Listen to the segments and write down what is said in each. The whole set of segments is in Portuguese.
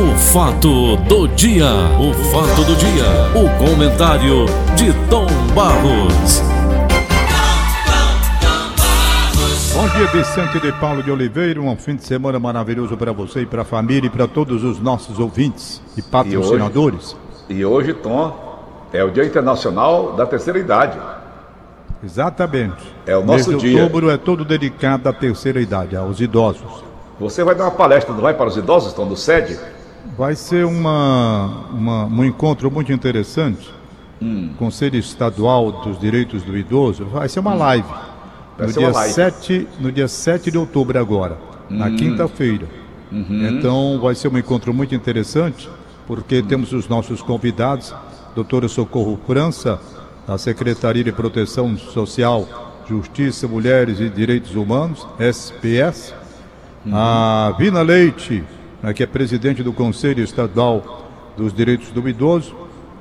O fato do dia, o fato do dia, o comentário de Tom Barros. Bom dia, Vicente de Paulo de Oliveira. Um fim de semana maravilhoso para você e para a família e para todos os nossos ouvintes e patrocinadores. E hoje, e hoje, Tom, é o Dia Internacional da Terceira Idade. Exatamente. É o nosso Mês de dia. outubro é todo dedicado à terceira idade, aos idosos. Você vai dar uma palestra, não vai, para os idosos, Tom, do SED? Vai ser uma, uma- um encontro muito interessante. Hum. Conselho Estadual dos Direitos do Idoso. Vai ser uma live. Vai No dia, live. 7, no dia 7 de outubro agora, na Hum. quinta-feira. Uhum. Então vai ser um encontro muito interessante, porque temos os nossos convidados, doutora Socorro França, da Secretaria de Proteção Social, Justiça, Mulheres e Direitos Humanos, SPS, a Vina Leite, né, que é presidente do Conselho Estadual dos Direitos do Idoso,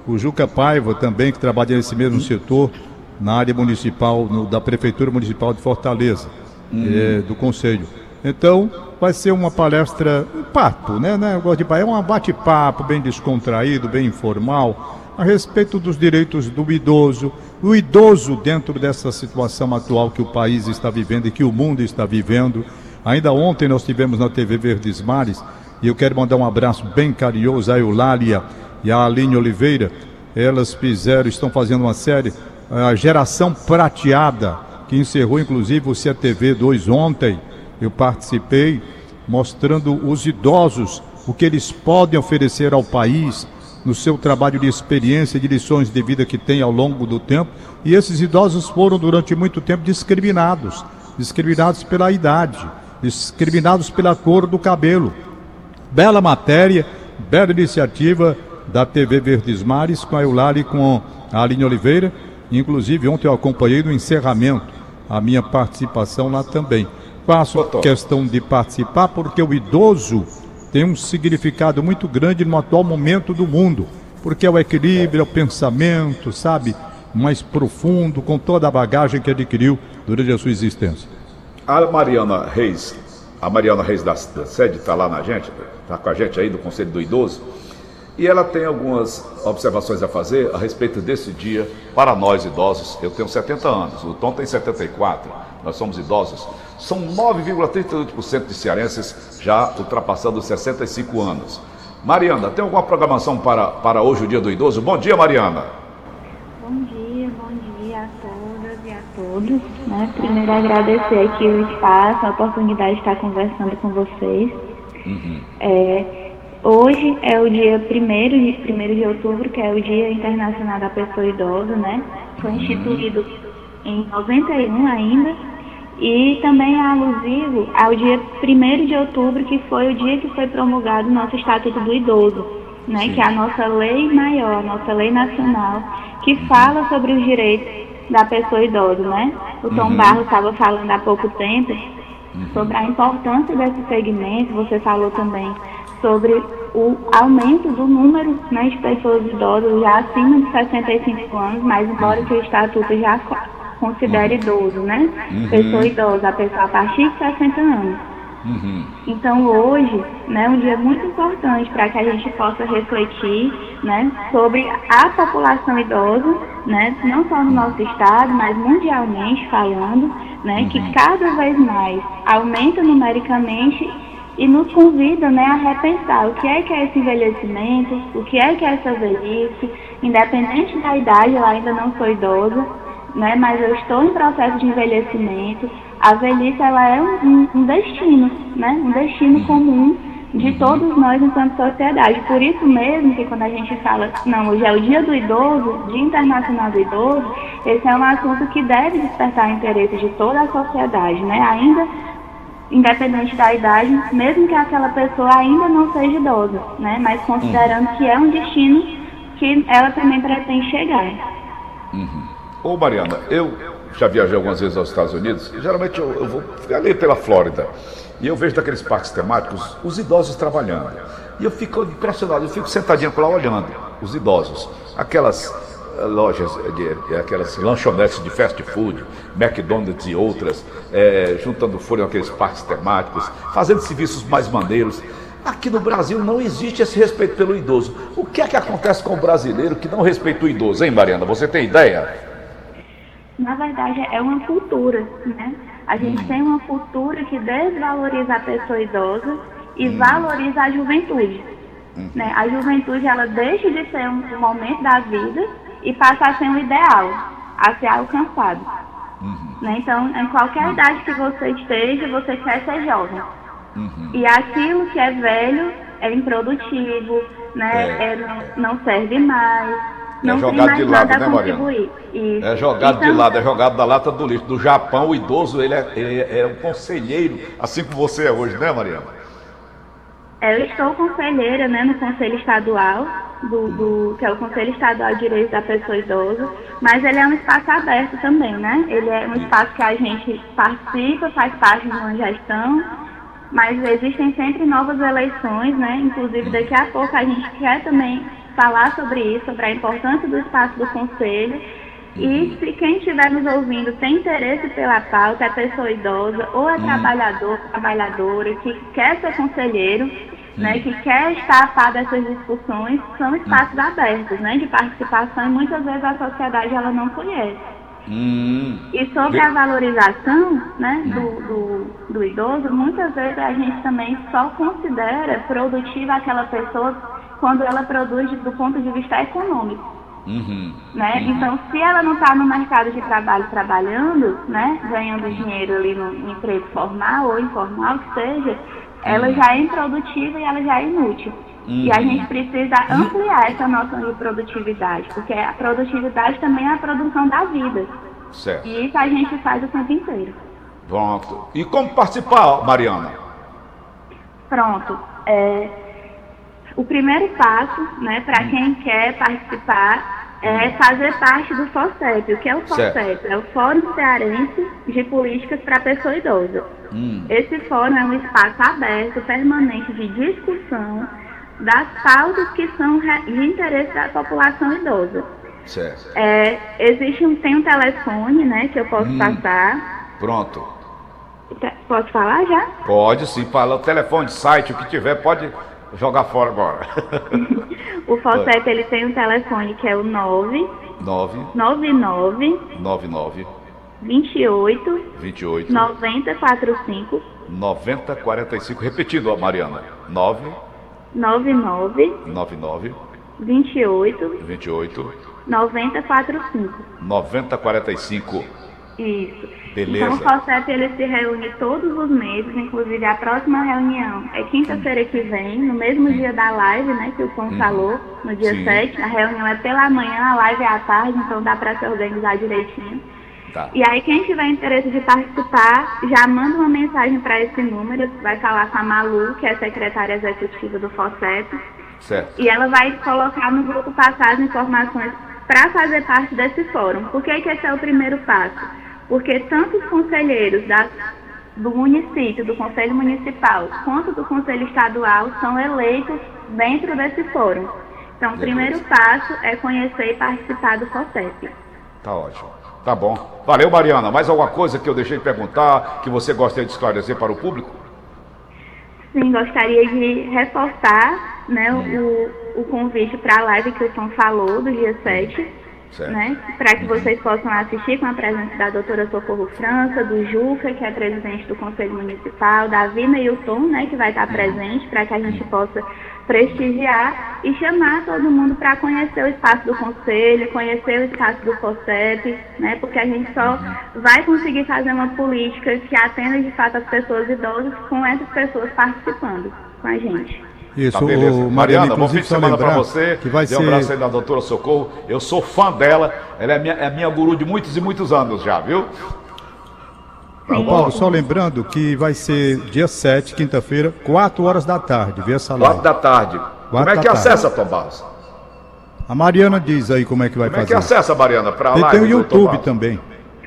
o Juca Paiva também, que trabalha nesse mesmo setor, na área municipal, no- da Prefeitura Municipal de Fortaleza, eh, do Conselho. Então, vai ser uma palestra, um papo, né? né? De é um bate-papo bem descontraído, bem informal, a respeito dos direitos do idoso, o idoso dentro dessa situação atual que o país está vivendo e que o mundo está vivendo. Ainda ontem nós tivemos na TV Verdes Mares, e eu quero mandar um abraço bem carinhoso à Eulália e à Aline Oliveira. Elas fizeram, estão fazendo uma série, a Geração Prateada, que encerrou inclusive o CTV 2 ontem. Eu participei, mostrando os idosos, o que eles podem oferecer ao país, no seu trabalho de experiência de lições de vida que tem ao longo do tempo. E esses idosos foram durante muito tempo discriminados, discriminados pela idade, discriminados pela cor do cabelo. Bela matéria, bela iniciativa da TV Verdes Mares com a Eulari e com a Aline Oliveira. Inclusive, ontem eu acompanhei no encerramento a minha participação lá também. Faço questão de participar porque o idoso tem um significado muito grande no atual momento do mundo, porque é o equilíbrio, é o pensamento, sabe, mais profundo, com toda a bagagem que adquiriu durante a sua existência. A Mariana Reis, a Mariana Reis da, da sede está lá na gente, está com a gente aí do Conselho do Idoso, e ela tem algumas observações a fazer a respeito desse dia para nós idosos. Eu tenho 70 anos, o Tom tem 74, nós somos idosos. São 9,38% de cearenses já ultrapassando os 65 anos. Mariana, tem alguma programação para, para hoje, o Dia do Idoso? Bom dia, Mariana. Bom dia, bom dia a todas e a todos. Né? Primeiro agradecer aqui o espaço, a oportunidade de estar conversando com vocês. É, hoje é o dia 1 de, 1 de outubro, que é o Dia Internacional da Pessoa Idosa, né? Foi instituído em 91 ainda. E também é alusivo ao dia 1 de outubro, que foi o dia que foi promulgado o nosso Estatuto do Idoso, né? que é a nossa lei maior, a nossa lei nacional, que fala sobre os direitos da pessoa idosa. Né? O Tom Barros estava falando há pouco tempo sobre a importância desse segmento, você falou também sobre o aumento do número né, de pessoas idosas já acima de 65 anos, mas embora que o Estatuto já co- considere idoso, né? Pessoa idosa, a pessoa a partir de 60 anos. Então hoje né, é um dia muito importante para que a gente possa refletir né, sobre a população idosa, né, não só no nosso estado, mas mundialmente falando, né, que cada vez mais aumenta numericamente e nos convida né, a repensar o que é que é esse envelhecimento, o que é que é essa velhice, independente da idade, eu ainda não sou idosa, né, mas eu estou em processo de envelhecimento. A velhice ela é um, um- destino, né, um destino comum de todos nós enquanto sociedade. Por isso mesmo que quando a gente fala, não, hoje é o Dia do Idoso, Dia Internacional do Idoso, esse é um assunto que deve despertar interesse de toda a sociedade, né? Ainda independente da idade, mesmo que aquela pessoa ainda não seja idosa, né? Mas considerando que é um destino que ela também pretende chegar. Ô Mariana, eu já viajei algumas vezes aos Estados Unidos e geralmente eu, eu vou ali pela Flórida e eu vejo daqueles parques temáticos os idosos trabalhando. E eu fico impressionado, eu fico sentadinho por lá olhando os idosos. Aquelas eh, lojas, de, aquelas lanchonetes de fast food, McDonald's e outras, eh, juntando folha naqueles parques temáticos, fazendo serviços mais maneiros. Aqui no Brasil não existe esse respeito pelo idoso. O que é que acontece com o brasileiro que não respeita o idoso, hein, Mariana? Você tem ideia? Na verdade, é uma cultura, né? A gente tem uma cultura que desvaloriza a pessoa idosa e hum. valoriza a juventude. Hum. Né? A juventude, ela deixa de ser um momento da vida e passa a ser um ideal, a ser alcançado. Uhum. Né? Então, em qualquer uhum. idade que você esteja, você quer ser jovem. Uhum. E aquilo que é velho é improdutivo, né? É. É, não, não, serve mais. É não é jogado de lado, né, Mariana? É jogado então, de lado, é jogado da lata do lixo. Do Japão, o idoso ele é, é, é um conselheiro, assim como você é hoje, né, Mariana? Eu estou conselheira né, no Conselho Estadual, do, do, que é o Conselho Estadual de Direitos da Pessoa Idosa, mas ele é um espaço aberto também, né? Ele é um espaço que a gente participa, faz parte de uma gestão, mas existem sempre novas eleições, né? Inclusive daqui a pouco a gente quer também falar sobre isso, sobre a importância do espaço do Conselho. E se quem estiver nos ouvindo tem interesse pela pauta, é pessoa idosa ou é trabalhador, trabalhadora, que quer ser conselheiro, né, que quer estar a par dessas discussões, são espaços hum. abertos, né, de participação e muitas vezes a sociedade ela não conhece. Hum. E sobre a valorização né, do, do, do, idoso, muitas vezes a gente também só considera produtiva aquela pessoa quando ela produz do ponto de vista econômico. Uhum. Né? Uhum. Então, se ela não está no mercado de trabalho trabalhando, né, ganhando dinheiro ali no emprego formal ou informal, que seja, ela já é improdutiva e ela já é inútil. Uhum. E a gente precisa ampliar essa noção de produtividade, porque a produtividade também é a produção da vida. Certo. E isso a gente faz o tempo inteiro. Pronto. E como participar, Mariana? Pronto. É, o primeiro passo, né, para hum. quem quer participar, é fazer parte do FOCEP. O que é o FOCEP? É o Fórum Cearense de Políticas para a Pessoa Idosa. Hum. Esse fórum é um espaço aberto, permanente de discussão das pautas que são de interesse da população idosa. Certo. É, existe um, tem um telefone, né, que eu posso hum. passar. Pronto. Posso falar já? Pode sim, fala o telefone, site, o que tiver, pode jogar fora agora. o FOCEP ele tem um telefone que é o 9 9 99 99 28 28 90 45 90 45 repetindo, Mariana. 9 99 99 28 28 90 45 90 45 isso. Beleza. Então o FOCEP ele se reúne todos os meses, inclusive a próxima reunião é quinta-feira que vem, no mesmo dia da live, né, que o Tom uhum. falou, no dia Sim. 7. A reunião é pela manhã, a live é à tarde, então dá para se organizar direitinho. Tá. E aí quem tiver interesse de participar, já manda uma mensagem para esse número, vai falar com a Malu, que é a secretária executiva do FOCEP. Certo. E ela vai colocar no grupo passar as informações para fazer parte desse fórum. Por que, que esse é o primeiro passo? Porque tanto os conselheiros da, do município, do Conselho Municipal, quanto do Conselho Estadual são eleitos dentro desse fórum. Então, o primeiro passo é conhecer e participar do FOCEP. Tá ótimo. Tá bom. Valeu, Mariana. Mais alguma coisa que eu deixei de perguntar que você gostaria de esclarecer para o público? Sim, gostaria de reforçar né, hum. o, o convite para a live que o Tom falou, do dia 7 né? Para que vocês possam assistir com a presença da doutora Socorro França, do Juca, que é presidente do Conselho Municipal, da Vina e Tom, né, que vai estar presente, para que a gente possa prestigiar e chamar todo mundo para conhecer o espaço do Conselho, conhecer o espaço do COSEP, né, porque a gente só vai conseguir fazer uma política que atenda de fato as pessoas idosas com essas pessoas participando com a gente. Isso, tá, o Mariana, bom fim de semana para você. Que vai Dê um ser... abraço aí da doutora Socorro. Eu sou fã dela. Ela é minha, é minha guru de muitos e muitos anos já, viu? Tá Paulo, só lembrando que vai ser dia 7, quinta-feira, 4 horas da tarde, vê essa live. 4 da tarde. como é que acessa, Tom Barros? A Mariana diz aí como é que vai como fazer. Como é que acessa, Mariana, para a live? Tem o YouTube também.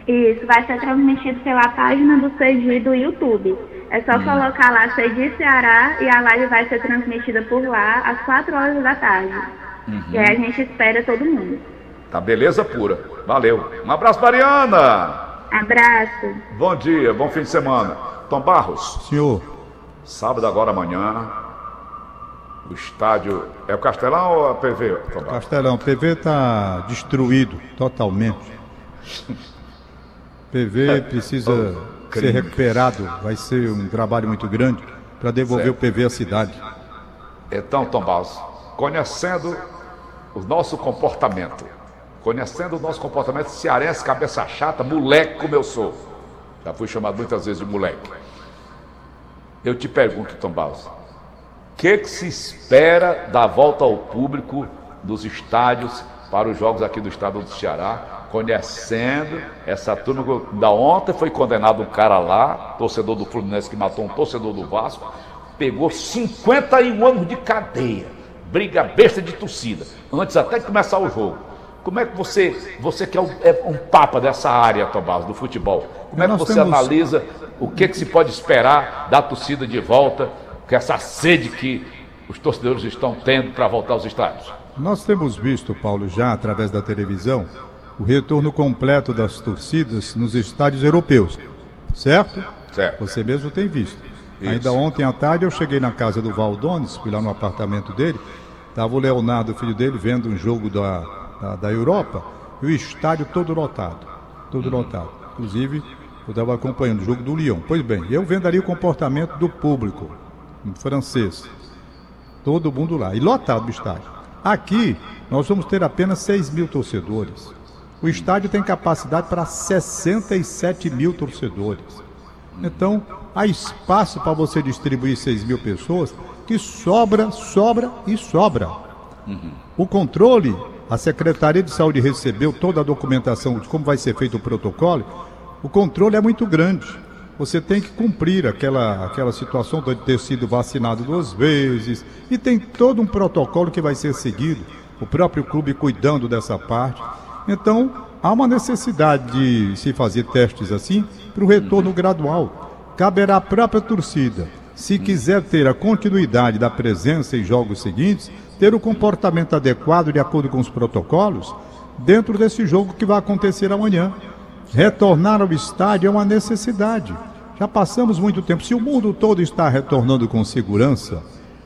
Isso, vai ser transmitido pela página do CG do YouTube. É só hum. colocar lá CG Ceará e a live vai ser transmitida por lá às 4 horas da tarde. Uhum. E aí a gente espera todo mundo. Tá beleza pura. Valeu. Um abraço, Mariana. Abraço. Bom dia, bom fim de semana. Tom Barros. Senhor. Sábado agora amanhã, O estádio. É o Castelão ou a PV? Tomás? Castelão, PV está destruído totalmente. PV precisa ser crime. recuperado, vai ser um trabalho muito grande para devolver Certo. o PV à cidade. Então, Tom Barros, conhecendo o nosso comportamento, conhecendo o nosso comportamento cearense, cabeça chata, moleque como eu sou, já fui chamado muitas vezes de moleque. Eu te pergunto, Tom Barros, o que, que se espera da volta ao público dos estádios para os jogos aqui do estado do Ceará, conhecendo essa turma da ontem foi condenado um cara lá, torcedor do Fluminense que matou um torcedor do Vasco, pegou 51 anos de cadeia, briga besta de torcida, antes até de começar o jogo. Como é que você, você que é um, é um papa dessa área, Tomás, do futebol, como é que você temos- analisa o que, que se pode esperar da torcida de volta, com essa sede que os torcedores estão tendo para voltar aos estádios? Nós temos visto, Paulo, já através da televisão, o retorno completo das torcidas nos estádios europeus, certo? Certo. Você mesmo tem visto. Isso. Ainda ontem à tarde eu cheguei na casa do Valdones, fui lá no apartamento dele, estava o Leonardo, filho dele, vendo um jogo da, da, da Europa, e o estádio todo lotado, todo lotado. Inclusive, eu estava acompanhando o jogo do Lyon. Pois bem, eu vendo ali o comportamento do público, francês, todo mundo lá, e lotado o estádio. Aqui, nós vamos ter apenas 6 mil torcedores. O estádio tem capacidade para 67 mil torcedores. Então, há espaço para você distribuir 6 mil pessoas que sobra, sobra e sobra. O controle, a Secretaria de Saúde recebeu toda a documentação de como vai ser feito o protocolo. O controle é muito grande. Você tem que cumprir aquela, aquela situação de ter sido vacinado duas vezes. E tem todo um protocolo que vai ser seguido. O próprio clube cuidando dessa parte. Então, há uma necessidade de se fazer testes assim para o retorno gradual. Caberá à própria torcida, se quiser ter a continuidade da presença em jogos seguintes, ter o comportamento adequado de acordo com os protocolos dentro desse jogo que vai acontecer amanhã. Retornar ao estádio é uma necessidade. Já passamos muito tempo. Se o mundo todo está retornando com segurança,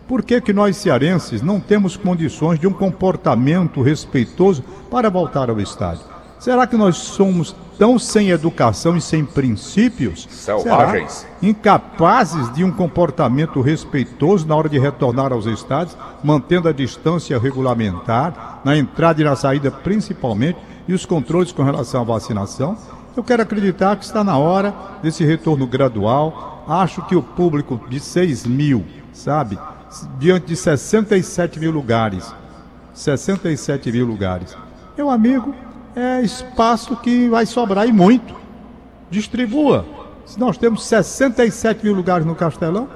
por que, que nós cearenses não temos condições de um comportamento respeitoso para voltar ao estádio? Será que nós somos tão sem educação e sem princípios? Selvagens. Incapazes de um comportamento respeitoso na hora de retornar aos estádios, mantendo a distância regulamentar, na entrada e na saída principalmente, e os controles com relação à vacinação? Eu quero acreditar que está na hora desse retorno gradual. Acho que o público de 6 mil, sabe, diante de 67 mil lugares, 67 mil lugares, meu amigo, é espaço que vai sobrar e muito. Distribua. Se nós temos 67 mil lugares no Castelão,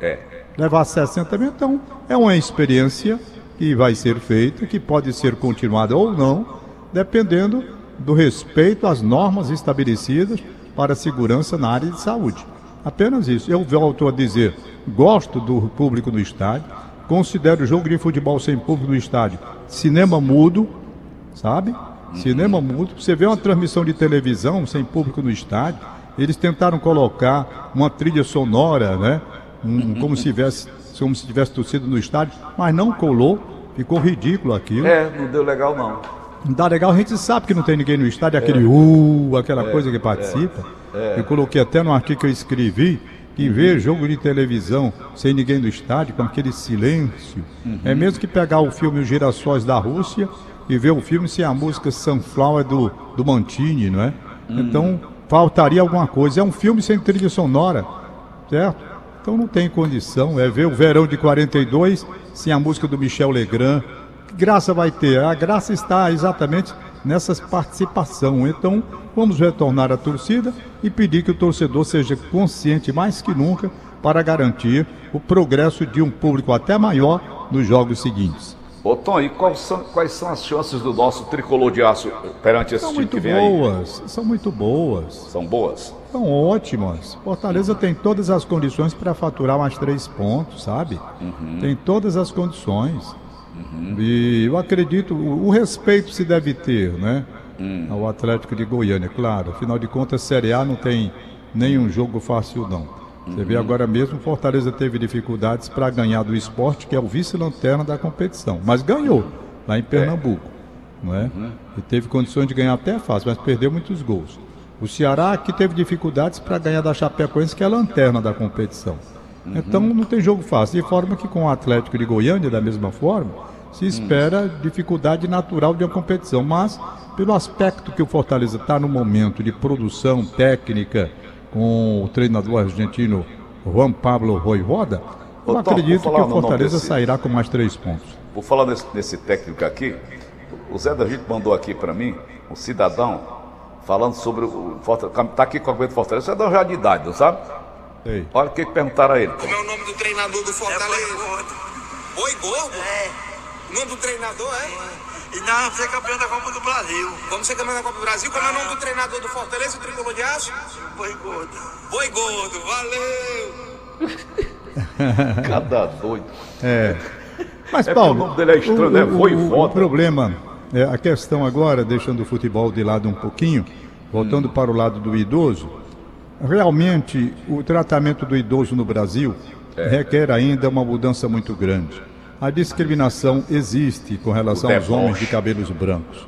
É. levar 60 mil, então é uma experiência que vai ser feita, que pode ser continuada ou não, dependendo do respeito às normas estabelecidas para a segurança na área de saúde. Apenas isso. Eu volto a dizer, gosto do público no estádio, considero o jogo de futebol sem público no estádio cinema mudo, sabe? Cinema mudo. Você vê uma transmissão de televisão sem público no estádio, eles tentaram colocar uma trilha sonora, né? Um- como se tivesse, como se tivesse torcido no estádio, mas não colou. Ficou ridículo aquilo. É, não deu legal não. Não dá legal, a gente sabe que não tem ninguém no estádio, aquele uh, aquela coisa que participa. Eu coloquei até no artigo que eu escrevi que ver jogo de televisão sem ninguém no estádio, com aquele silêncio, é mesmo que pegar o filme Os Girassóis da Rússia e ver o filme sem a música Sunflower do, do Mantini, não é? Então faltaria alguma coisa. É um filme sem trilha sonora, certo? Então não tem condição. É ver o verão de 42 sem a música do Michel Legrand. Graça vai ter? A graça está exatamente nessa participação. Então vamos retornar à torcida e pedir que o torcedor seja consciente mais que nunca para garantir o progresso de um público até maior nos jogos seguintes. Ô Tom, e quais são, quais são as chances do nosso tricolor de aço perante esse São time muito que vem aí? boas, são muito boas. São boas? São ótimas. Fortaleza tem todas as condições para faturar mais três pontos, sabe? Tem todas as condições. E eu acredito, o, o respeito se deve ter, né? Ao Atlético de Goiânia, claro. Afinal de contas, Série A não tem nenhum jogo fácil, não. Você vê agora mesmo, Fortaleza teve dificuldades para ganhar do esporte, que é o vice-lanterna da competição. Mas ganhou lá em Pernambuco. Não é? E teve condições de ganhar até fácil, mas perdeu muitos gols. O Ceará que teve dificuldades para ganhar da Chapecoense, que é a lanterna da competição. Então não tem jogo fácil. De forma que com o Atlético de Goiânia, da mesma forma, se espera dificuldade natural de uma competição. Mas, pelo aspecto que o Fortaleza está no momento de produção técnica, com o treinador argentino Juan Pablo Roivoda, eu Tom, acredito que o Fortaleza desse- sairá com mais três pontos. Vou falar nesse, nesse técnico aqui. O Zé da gente mandou aqui para mim, um cidadão, falando sobre o Fortaleza. Tá aqui com a do Fortaleza. O cidadão já de idade, não sabe? Ei. Olha o que, que perguntaram a ele. Como é o nome do treinador do Fortaleza? Boi Gordo? É. O nome do treinador é? E nós vamos ser campeão da Copa do Brasil. Vamos ser campeão da Copa do Brasil. Como é o nome do treinador do Fortaleza, o tricolor de aço? Foi gordo. Boi Gordo, valeu! Cada doido. É. Mas, É Paulo, o nome dele é estranho, né? o, o, Voivoda. o problema, é, a questão agora, deixando o futebol de lado um pouquinho, voltando Hum. para o lado do idoso, realmente o tratamento do idoso no Brasil É. requer ainda uma mudança muito grande. A discriminação existe com relação aos homens de cabelos brancos,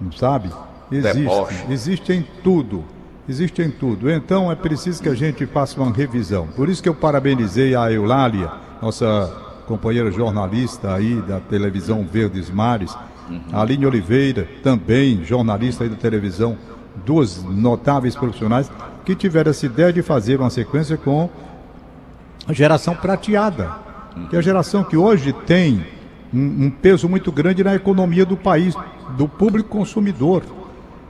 não sabe? Existe, Deboche. existe em tudo. Existe em tudo. Então é preciso que a gente faça uma revisão. Por isso que eu parabenizei a Eulália, nossa companheira jornalista aí da televisão Verdes Mares, a Aline Oliveira, também jornalista aí da televisão, duas notáveis profissionais que tiveram essa ideia de fazer uma sequência com a geração prateada, que é a geração que hoje tem um, um peso muito grande na economia do país, do público consumidor.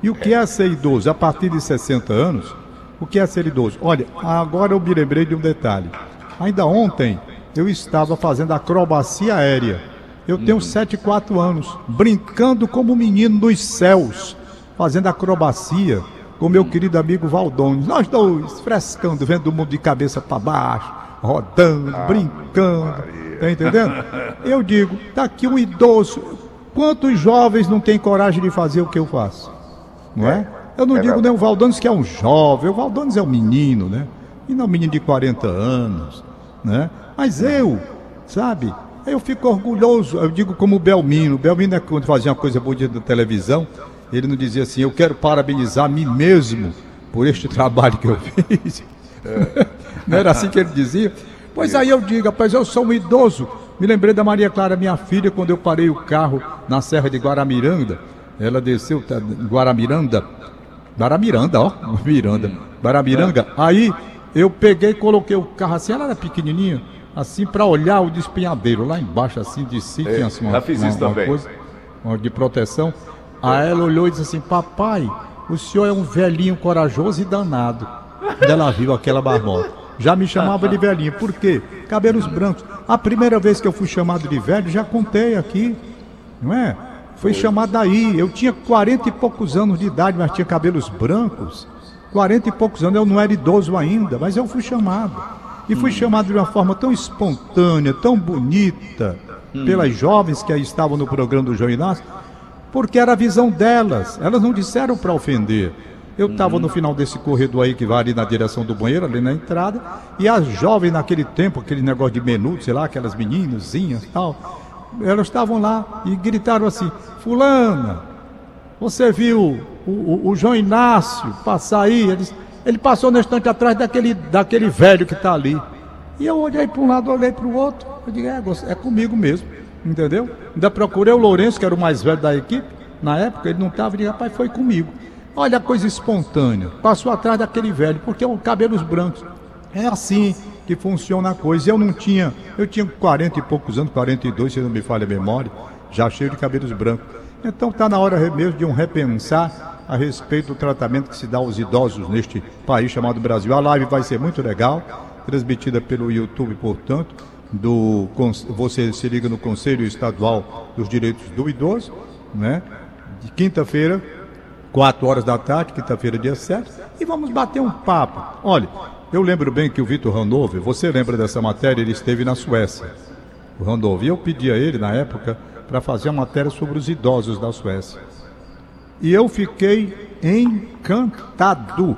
E o que é ser idoso? A partir de 60 anos, o que é ser idoso? Olha, agora eu me lembrei de um detalhe. Ainda ontem eu estava fazendo acrobacia aérea. Eu tenho 7, 4 anos, brincando como um menino nos céus, fazendo acrobacia com meu querido amigo Valdones. Nós dois, frescando, vendo o mundo de cabeça para baixo, rodando, brincando. Tá entendendo? Eu digo, tá aqui um idoso. Quantos jovens não têm coragem de fazer o que eu faço? Não é? Eu não É digo nem o Valdones que é um jovem, o Valdones é um menino, né? E não um menino de 40 anos, né? Mas eu, sabe? Eu fico orgulhoso, eu digo como o Belmino. O Belmino, é quando fazia uma coisa bonita na televisão, ele não dizia assim, eu quero parabenizar a mim mesmo por este trabalho que eu fiz. Não era assim que ele dizia? Pois aí eu digo, rapaz, eu sou um idoso. Me lembrei da Maria Clara, minha filha, quando eu parei o carro na Serra de Guaramiranga. Ela desceu, tá, Guaramiranda, Guaramiranda, ó, Miranda, Guaramiranga. Aí eu peguei e coloquei o carro assim, ela era pequenininha, assim, para olhar o despenhadeiro lá embaixo, assim, de si, É, tinha assim, uma, já fiz uma- isso uma também. coisa uma de proteção. Aí ela olhou e disse assim: Papai, o senhor é um velhinho corajoso e danado. Ela viu aquela marmota. Já me chamava de velhinho. Por quê? Cabelos brancos. A primeira vez que eu fui chamado de velho, já contei aqui. Não é? Foi chamado daí. Eu tinha 40 e poucos anos de idade, mas tinha cabelos brancos. 40 e poucos anos, eu não era idoso ainda, mas eu fui chamado. E fui chamado de uma forma tão espontânea, tão bonita, pelas jovens que aí estavam no programa do João Inácio, porque era a visão delas. Elas não disseram para ofender. Eu estava no final desse corredor aí que vai ali na direção do banheiro, ali na entrada, e as jovens naquele tempo, aquele negócio de menudo, sei lá, aquelas meninazinhas e tal, elas estavam lá e gritaram assim: Fulana, você viu o, o- o João Inácio passar aí? Ele, ele passou no instante atrás daquele, daquele velho que está ali. E eu olhei para um lado, olhei para o outro. Eu digo, é, é comigo mesmo, entendeu? Ainda procurei o Lourenço, que era o mais velho da equipe. Na época ele não estava, eu digo, rapaz, foi comigo. Olha a coisa espontânea. Passou atrás daquele velho, porque é o cabelos brancos. É assim que funciona a coisa. Eu não tinha, eu tinha 40 e poucos anos, 42, se não me falha a memória, já cheio de cabelos brancos. Então está na hora mesmo de um repensar a respeito do tratamento que se dá aos idosos neste país chamado Brasil. A live vai ser muito legal, transmitida pelo YouTube, portanto, do você se liga no Conselho Estadual dos Direitos do Idoso, né? De quinta-feira, 4 horas da tarde, quinta-feira, dia 7, e vamos bater um papo. Olha, eu lembro bem que o Vitor Randolph, você lembra dessa matéria, ele esteve na Suécia. O Randolph, e eu pedi a ele, na época, para fazer uma matéria sobre os idosos da Suécia. E eu fiquei encantado.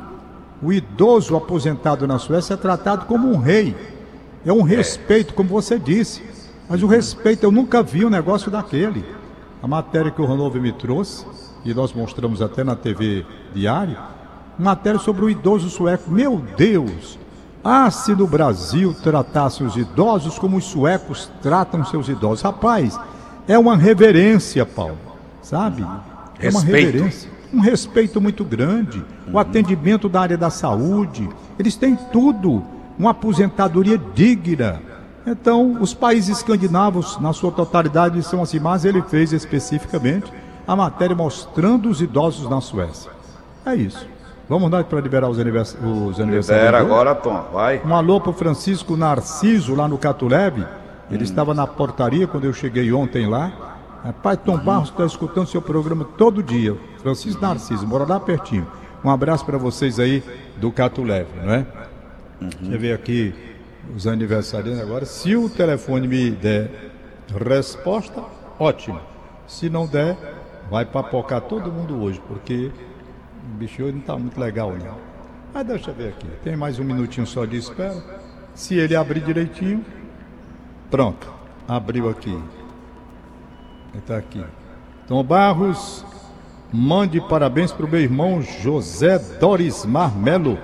O idoso aposentado na Suécia é tratado como um rei. É um respeito, como você disse. Mas o respeito, eu nunca vi um negócio daquele. A matéria que o Ronaldo me trouxe, e nós mostramos até na TV Diário, matéria sobre o idoso sueco. Meu Deus! Ah, se no Brasil tratassem os idosos como os suecos tratam seus idosos. Rapaz, é uma reverência, Paulo. Sabe? É uma Respeito. reverência. Um respeito muito grande. O atendimento da área da saúde. Eles têm tudo. Uma aposentadoria digna. Então, os países escandinavos, na sua totalidade, são assim, mas ele fez especificamente a matéria mostrando os idosos na Suécia. É isso. Vamos dar para liberar os, anivers... os aniversários. Libera agora, Tom. Vai. Um alô pro Francisco Narciso lá no Catuleve. Ele estava na portaria quando eu cheguei ontem lá. Rapaz, Tom Barros está escutando seu programa todo dia. Francisco Narciso, mora lá pertinho. Um abraço para vocês aí do Catuleve, não é? Deixa eu ver aqui os aniversariantes agora. Se o telefone me der resposta, ótimo. Se não der, vai papocar todo mundo hoje, porque o bicho hoje não está muito legal, não. Mas deixa eu ver aqui. Tem mais um minutinho só de espera. Se ele abrir direitinho, pronto. Abriu aqui. Está aqui. Tom Barros, mande parabéns para o meu irmão José Dorismar Melo,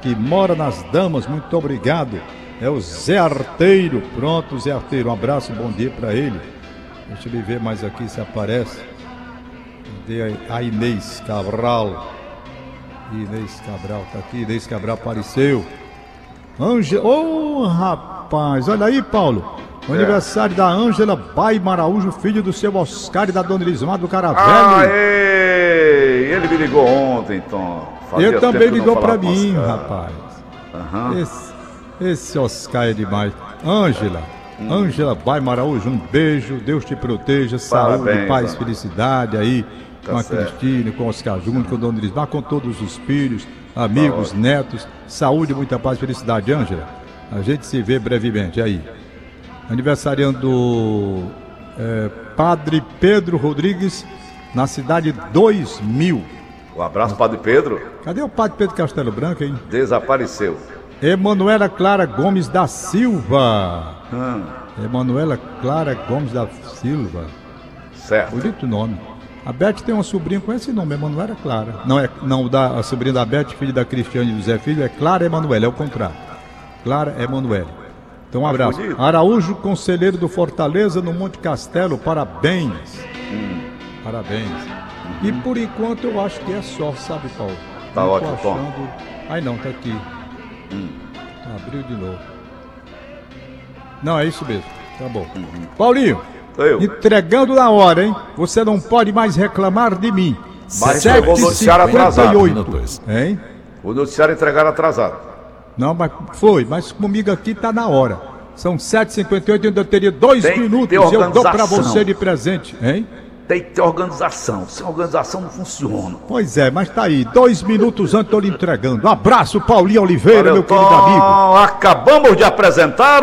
que mora nas Damas. Muito obrigado. É o Zé Arteiro. Pronto, Zé Arteiro. Um abraço, bom dia para ele. Deixa eu ver mais aqui se aparece. Cadê a Inês Cabral? Inês Cabral tá aqui, Inês Cabral apareceu. Ângela, ô rapaz, olha aí, Paulo. O aniversário da Ângela Bai Maraújo, filho do seu Oscar e da dona Elismar do Caravelli. Aê! Ele me ligou ontem, Tom. Fazia Ele também ligou com mim, rapaz. Aham. Esse, esse Oscar é demais. Ângela, Ângela Bai Maraújo, um beijo, Deus te proteja, saúde, Parabéns, paz, Ângela. felicidade aí. Tá com a certo. Cristina, com o Oscar Júnior, com a Dona Elismar, com todos os filhos, amigos, netos. Saúde, muita paz felicidade, Ângela. A gente se vê brevemente aí. Aniversariando é, Padre Pedro Rodrigues, na cidade 2000. Um abraço, Padre Pedro. Cadê o Padre Pedro Castelo Branco, hein? Desapareceu. Emanuela Clara Gomes da Silva. Hum, Emanuela Clara Gomes da Silva. certo. Bonito nome. A Beth tem uma sobrinha com esse nome, Emanuela Clara. Não, é, não da, a sobrinha da Beth, filha da Cristiane e Zé Filho, é Clara Emanuela, é o contrário. Clara Emanuela. Então um abraço. bonito. Araújo, conselheiro do Fortaleza, no Monte Castelo, parabéns. Parabéns. E por enquanto eu acho que é só, sabe, Paulo? Tá Não ótimo, Tom. achando... Ai não, tá aqui. Abriu de novo. Não, é isso mesmo. Tá bom. Paulinho, Eu. entregando na hora, hein? Você não pode mais reclamar de mim. Mas chegou o noticiário atrasado. 7h58. Hein? O noticiário entregaram atrasado. Não, mas foi, mas comigo aqui tá na hora. São 7h58 ainda teria dois Tem minutos ter e eu dou organização. você de presente, hein? Tem que ter organização. Sem organização não funciona. Pois é, mas tá aí, dois minutos antes eu lhe entregando. Um abraço, Paulinho Oliveira, meu querido amigo. Acabamos de apresentar.